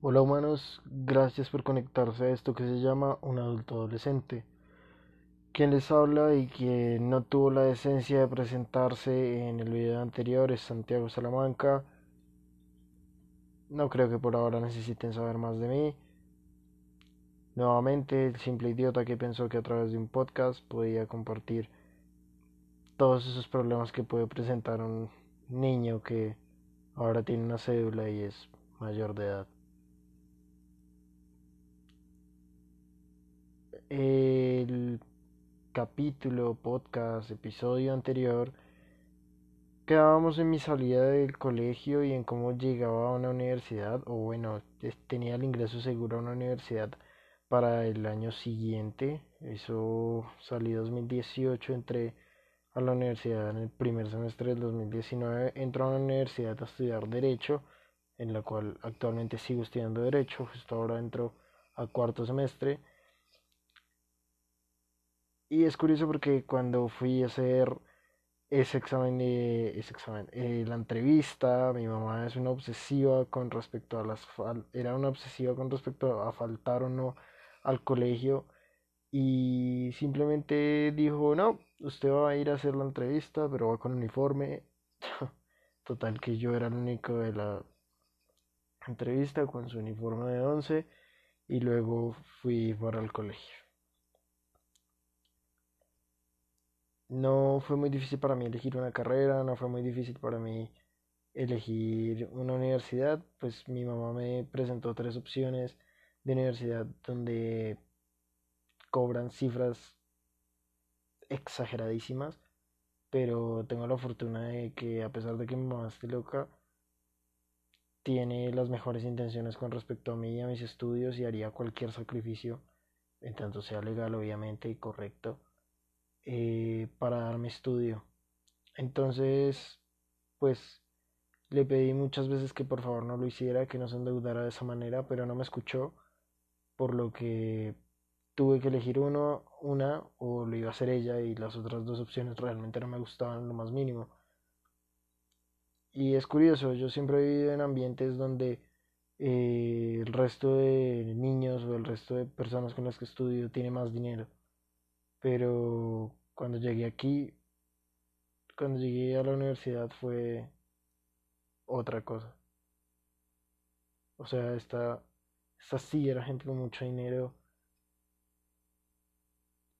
Hola humanos, gracias por conectarse a esto que se llama un adulto adolescente. Quien les habla y quien no tuvo la decencia de presentarse en el video anterior es Santiago Salamanca. No creo que por ahora necesiten saber más de mí. Nuevamente, el simple idiota que pensó que a través de un podcast podía compartir todos esos problemas que puede presentar un niño que ahora tiene una cédula y es mayor de edad. El capítulo, podcast, episodio anterior, quedábamos en mi salida del colegio y en cómo llegaba a una universidad, o bueno, tenía el ingreso seguro a una universidad para el año siguiente. Eso salí 2018, entré a la universidad en el primer semestre del 2019, entré a una universidad a estudiar Derecho, en la cual actualmente sigo estudiando Derecho, justo ahora entro a cuarto semestre. Y es curioso porque cuando fui a hacer ese examen, ese examen eh, la entrevista, mi mamá es una obsesiva con respecto a las era una obsesiva con respecto a faltar o no al colegio y simplemente dijo, no, usted va a ir a hacer la entrevista, pero va con uniforme. Total que yo era el único de la entrevista con su uniforme de once y luego fui para el colegio. No fue muy difícil para mí elegir una carrera, no fue muy difícil para mí elegir una universidad, pues mi mamá me presentó tres opciones de universidad donde cobran cifras exageradísimas, pero tengo la fortuna de que a pesar de que mi mamá esté loca, tiene las mejores intenciones con respecto a mí y a mis estudios y haría cualquier sacrificio, en tanto sea legal obviamente y correcto, eh, para darme estudio. Entonces, pues le pedí muchas veces que por favor no lo hiciera, que no se endeudara de esa manera, pero no me escuchó, por lo que tuve que elegir uno, una o lo iba a hacer ella y las otras dos opciones realmente no me gustaban lo más mínimo. Y es curioso, yo siempre he vivido en ambientes donde eh, el resto de niños o el resto de personas con las que estudio tiene más dinero. Pero cuando llegué aquí, cuando llegué a la universidad fue otra cosa. O sea, esta, esta sí era gente con mucho dinero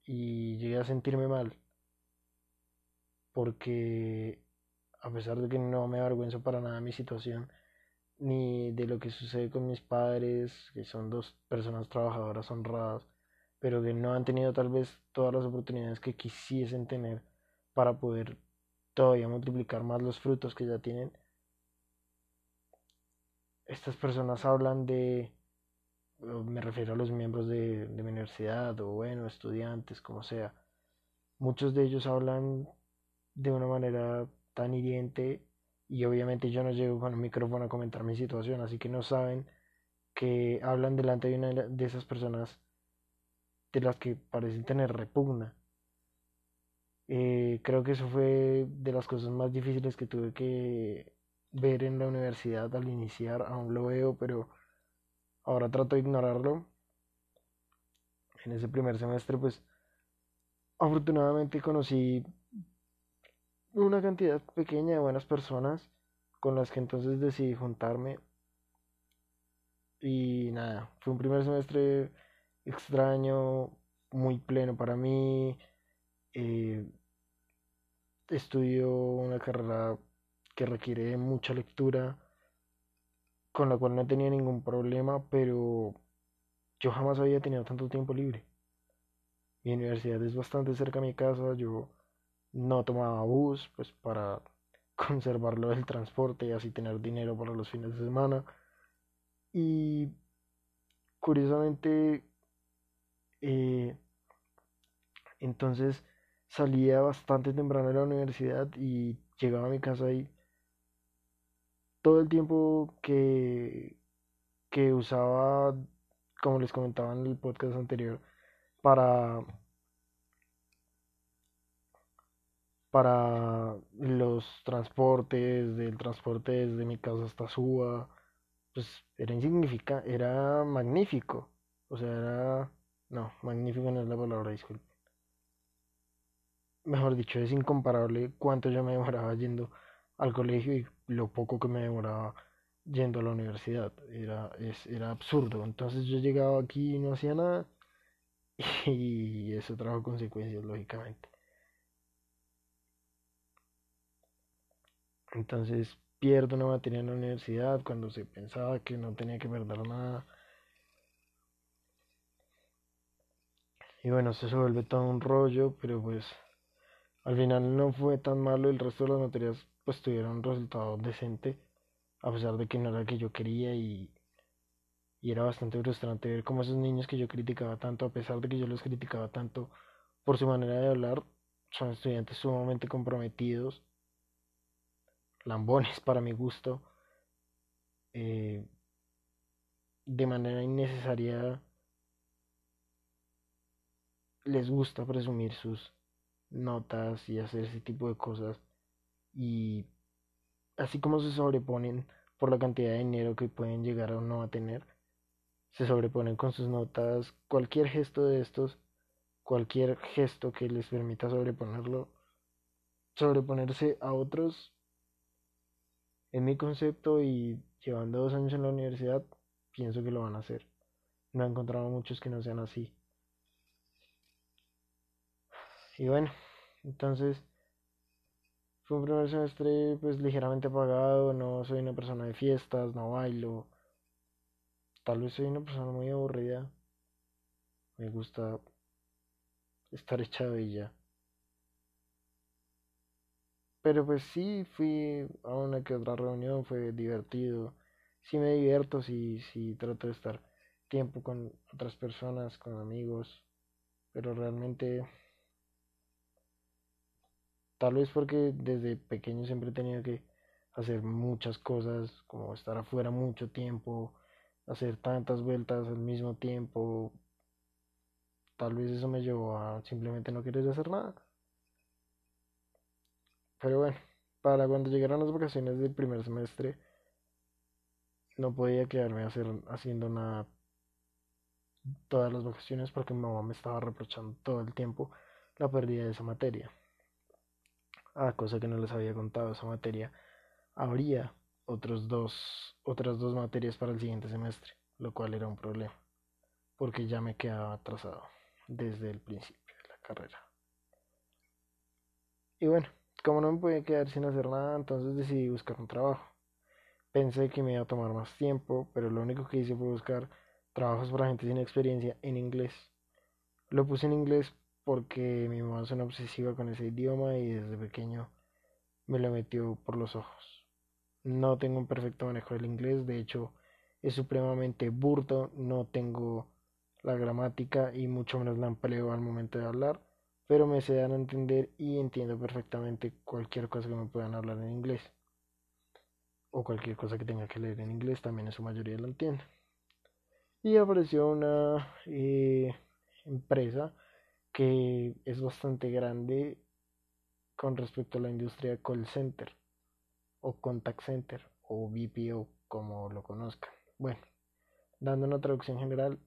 y llegué a sentirme mal porque a pesar de que no me avergüenzo para nada de mi situación ni de lo que sucede con mis padres, que son dos personas trabajadoras honradas, pero que no han tenido tal vez todas las oportunidades que quisiesen tener para poder todavía multiplicar más los frutos que ya tienen. Estas personas hablan de, me refiero a los miembros de, mi universidad o bueno, estudiantes, como sea. Muchos de ellos hablan de una manera tan hiriente y obviamente yo no llego con el micrófono a comentar mi situación, así que no saben que hablan delante de una de esas personas de las que parecen tener repugna. Eh, creo que eso fue de las cosas más difíciles que tuve que ver en la universidad al iniciar. Aún lo veo, pero ahora trato de ignorarlo. En ese primer semestre, pues afortunadamente conocí una cantidad pequeña de buenas personas con las que entonces decidí juntarme. Y nada, fue un primer semestre extraño, muy pleno para mí. Eh, estudio una carrera que requiere mucha lectura, con la cual no tenía ningún problema, pero yo jamás había tenido tanto tiempo libre. Mi universidad es bastante cerca de mi casa, yo no tomaba bus, pues para conservarlo del transporte y así tener dinero para los fines de semana. Y curiosamente eh, entonces salía bastante temprano de la universidad y llegaba a mi casa y todo el tiempo que, que usaba, como les comentaba en el podcast anterior, para, para los transportes, del transporte desde mi casa hasta Suba, pues era insignificante, era magnífico. O sea, era... No, magnífico no es la palabra, disculpe. Mejor dicho, es incomparable cuánto yo me demoraba yendo al colegio y lo poco que me demoraba yendo a la universidad. Era, es, era absurdo. Entonces yo llegaba aquí y no hacía nada. Y eso trajo consecuencias, lógicamente. Entonces pierdo una materia en la universidad cuando se pensaba que no tenía que perder nada. Y bueno, se vuelve todo un rollo, pero pues al final no fue tan malo. El resto de las materias pues tuvieron un resultado decente, a pesar de que no era el que yo quería y, y era bastante frustrante ver cómo esos niños que yo criticaba tanto, a pesar de que yo los criticaba tanto por su manera de hablar, son estudiantes sumamente comprometidos lambones para mi gusto, eh, de manera innecesaria les gusta presumir sus notas y hacer ese tipo de cosas y así como se sobreponen por la cantidad de dinero que pueden llegar o no a tener, se sobreponen con sus notas, cualquier gesto de estos, cualquier gesto que les permita sobreponerlo, sobreponerse a otros en mi concepto y llevando dos años en la universidad, pienso que lo van a hacer. No he encontrado muchos que no sean así. Y bueno, entonces fue un primer semestre pues ligeramente apagado, no soy una persona de fiestas, no bailo. Tal vez soy una persona muy aburrida. Me gusta estar echado y ya. Pero pues sí, fui a una que otra reunión, fue divertido. Sí me divierto, sí, sí trato de estar tiempo con otras personas, con amigos. Pero realmente, tal vez porque desde pequeño siempre he tenido que hacer muchas cosas, como estar afuera mucho tiempo, hacer tantas vueltas al mismo tiempo. Tal vez eso me llevó a simplemente no querer hacer nada. Pero bueno, para cuando llegaron las vacaciones del primer semestre, no podía quedarme hacer, haciendo nada todas las vacaciones porque mi mamá me estaba reprochando todo el tiempo la pérdida de esa materia. Ah, cosa que no les había contado, esa materia habría otros dos, otras dos materias para el siguiente semestre, lo cual era un problema, porque ya me quedaba atrasado desde el principio de la carrera. Y bueno, como no me podía quedar sin hacer nada, entonces decidí buscar un trabajo. Pensé que me iba a tomar más tiempo, pero lo único que hice fue buscar trabajos para gente sin experiencia en inglés. Lo puse en inglés porque mi mamá es una obsesiva con ese idioma y desde pequeño me lo metió por los ojos. No tengo un perfecto manejo del inglés, de hecho es supremamente burdo, no tengo la gramática y mucho menos la empleo al momento de hablar pero me se dan a entender y entiendo perfectamente cualquier cosa que me puedan hablar en inglés. O cualquier cosa que tenga que leer en inglés, también en su mayoría lo entiendo. Y apareció una eh, empresa que es bastante grande con respecto a la industria call center o contact center o BPO como lo conozcan. Bueno, dando una traducción general,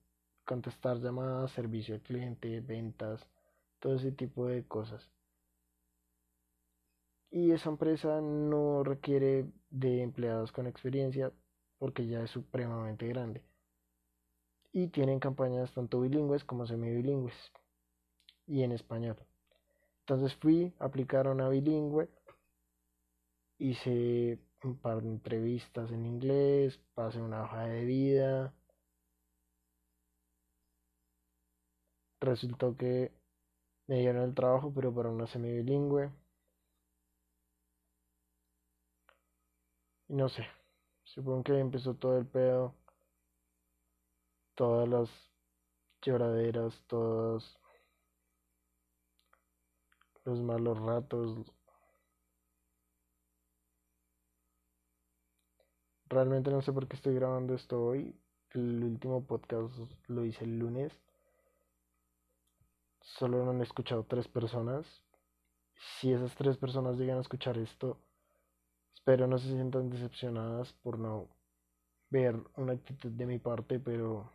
contestar llamadas, servicio al cliente, ventas, todo ese tipo de cosas. Y esa empresa no requiere de empleados con experiencia porque ya es supremamente grande. Y tienen campañas tanto bilingües como semibilingües y en español. Entonces fui a aplicar una bilingüe, hice un par de entrevistas en inglés, pasé una hoja de vida. Resultó que me dieron el trabajo, pero para una semibilingüe. Y no sé, supongo que empezó todo el pedo, todas las lloraderas, todos los malos ratos. Realmente no sé por qué estoy grabando esto hoy. El último podcast lo hice el lunes solo lo han escuchado tres personas. Si esas tres personas llegan a escuchar esto, espero no se sientan decepcionadas por no ver una actitud de mi parte, pero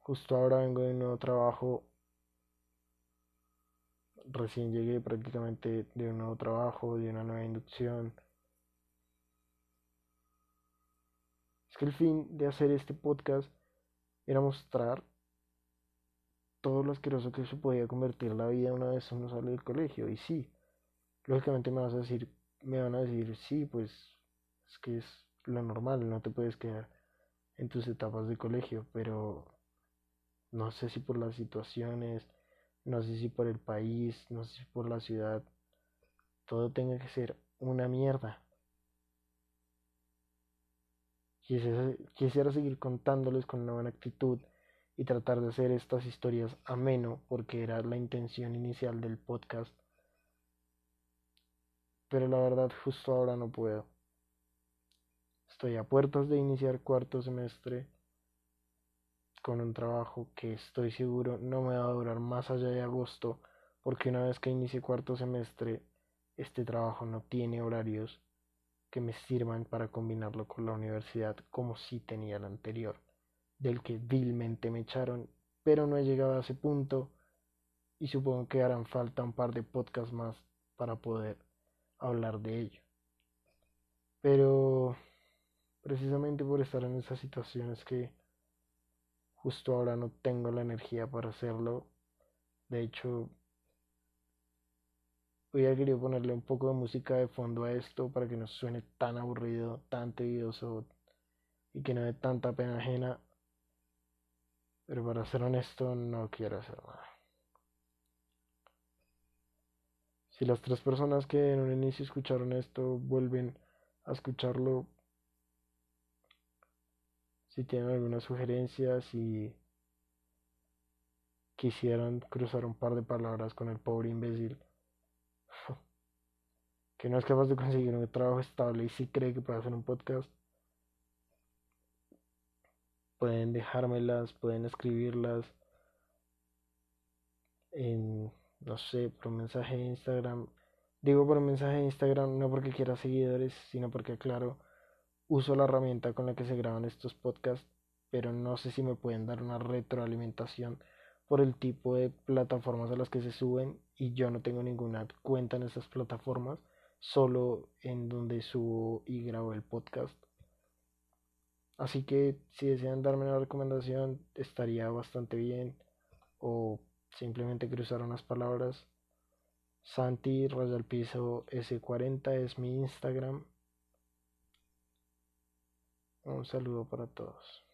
justo ahora vengo de un nuevo trabajo. Recién llegué prácticamente de un nuevo trabajo, de una nueva inducción. Es que el fin de hacer este podcast era mostrar todo lo asqueroso que se podía convertir la vida una vez uno sale del colegio. Y sí, lógicamente me vas a decir, me van a decir, sí, pues es que es lo normal, no te puedes quedar en tus etapas de colegio, pero no sé si por las situaciones, no sé si por el país, no sé si por la ciudad, todo tenga que ser una mierda. Quisiera, quisiera seguir contándoles con una buena actitud y tratar de hacer estas historias ameno, porque era la intención inicial del podcast. Pero la verdad, justo ahora no puedo. Estoy a puertas de iniciar cuarto semestre con un trabajo que estoy seguro no me va a durar más allá de agosto, porque una vez que inicie cuarto semestre, este trabajo no tiene horarios que me sirvan para combinarlo con la universidad como si tenía el anterior del que vilmente me echaron, pero no he llegado a ese punto y supongo que harán falta un par de podcasts más para poder hablar de ello. Pero precisamente por estar en esa situación es que justo ahora no tengo la energía para hacerlo. De hecho, hubiera querido ponerle un poco de música de fondo a esto para que no suene tan aburrido, tan tedioso y que no dé tanta pena ajena. Pero para ser honesto, no quiero hacer nada. Si las tres personas que en un inicio escucharon esto vuelven a escucharlo, si tienen alguna sugerencia, si quisieran cruzar un par de palabras con el pobre imbécil que no es capaz de conseguir un trabajo estable y si cree que puede hacer un podcast, pueden dejármelas, pueden escribirlas en, no sé, por un mensaje de Instagram. Digo por un mensaje de Instagram no porque quiera seguidores, sino porque, claro, uso la herramienta con la que se graban estos podcasts, pero no sé si me pueden dar una retroalimentación por el tipo de plataformas a las que se suben y yo no tengo ninguna cuenta en esas plataformas, solo en donde subo y grabo el podcast. Así que si desean darme una recomendación estaría bastante bien. O simplemente cruzar unas palabras. Santi Raya Piso S40 es mi Instagram. Un saludo para todos.